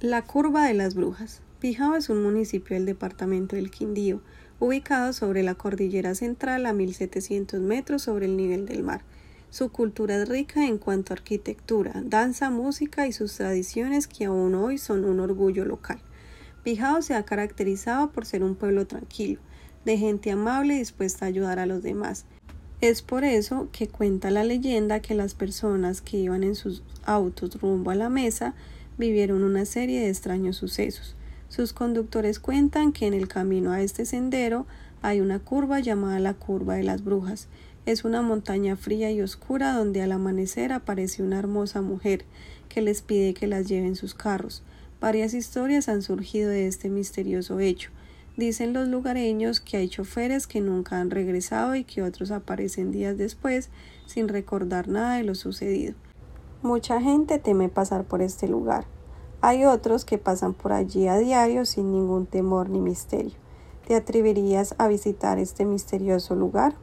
La Curva de las Brujas. Pijao es un municipio del departamento del Quindío, ubicado sobre la cordillera central a 1700 metros sobre el nivel del mar. Su cultura es rica en cuanto a arquitectura, danza, música y sus tradiciones que aún hoy son un orgullo local. Pijao se ha caracterizado por ser un pueblo tranquilo, de gente amable y dispuesta a ayudar a los demás. Es por eso que cuenta la leyenda que las personas que iban en sus autos rumbo a la mesa vivieron una serie de extraños sucesos. Sus conductores cuentan que en el camino a este sendero hay una curva llamada la curva de las brujas. Es una montaña fría y oscura donde al amanecer aparece una hermosa mujer que les pide que las lleven sus carros. Varias historias han surgido de este misterioso hecho. Dicen los lugareños que hay choferes que nunca han regresado y que otros aparecen días después sin recordar nada de lo sucedido. Mucha gente teme pasar por este lugar. Hay otros que pasan por allí a diario sin ningún temor ni misterio. ¿Te atreverías a visitar este misterioso lugar?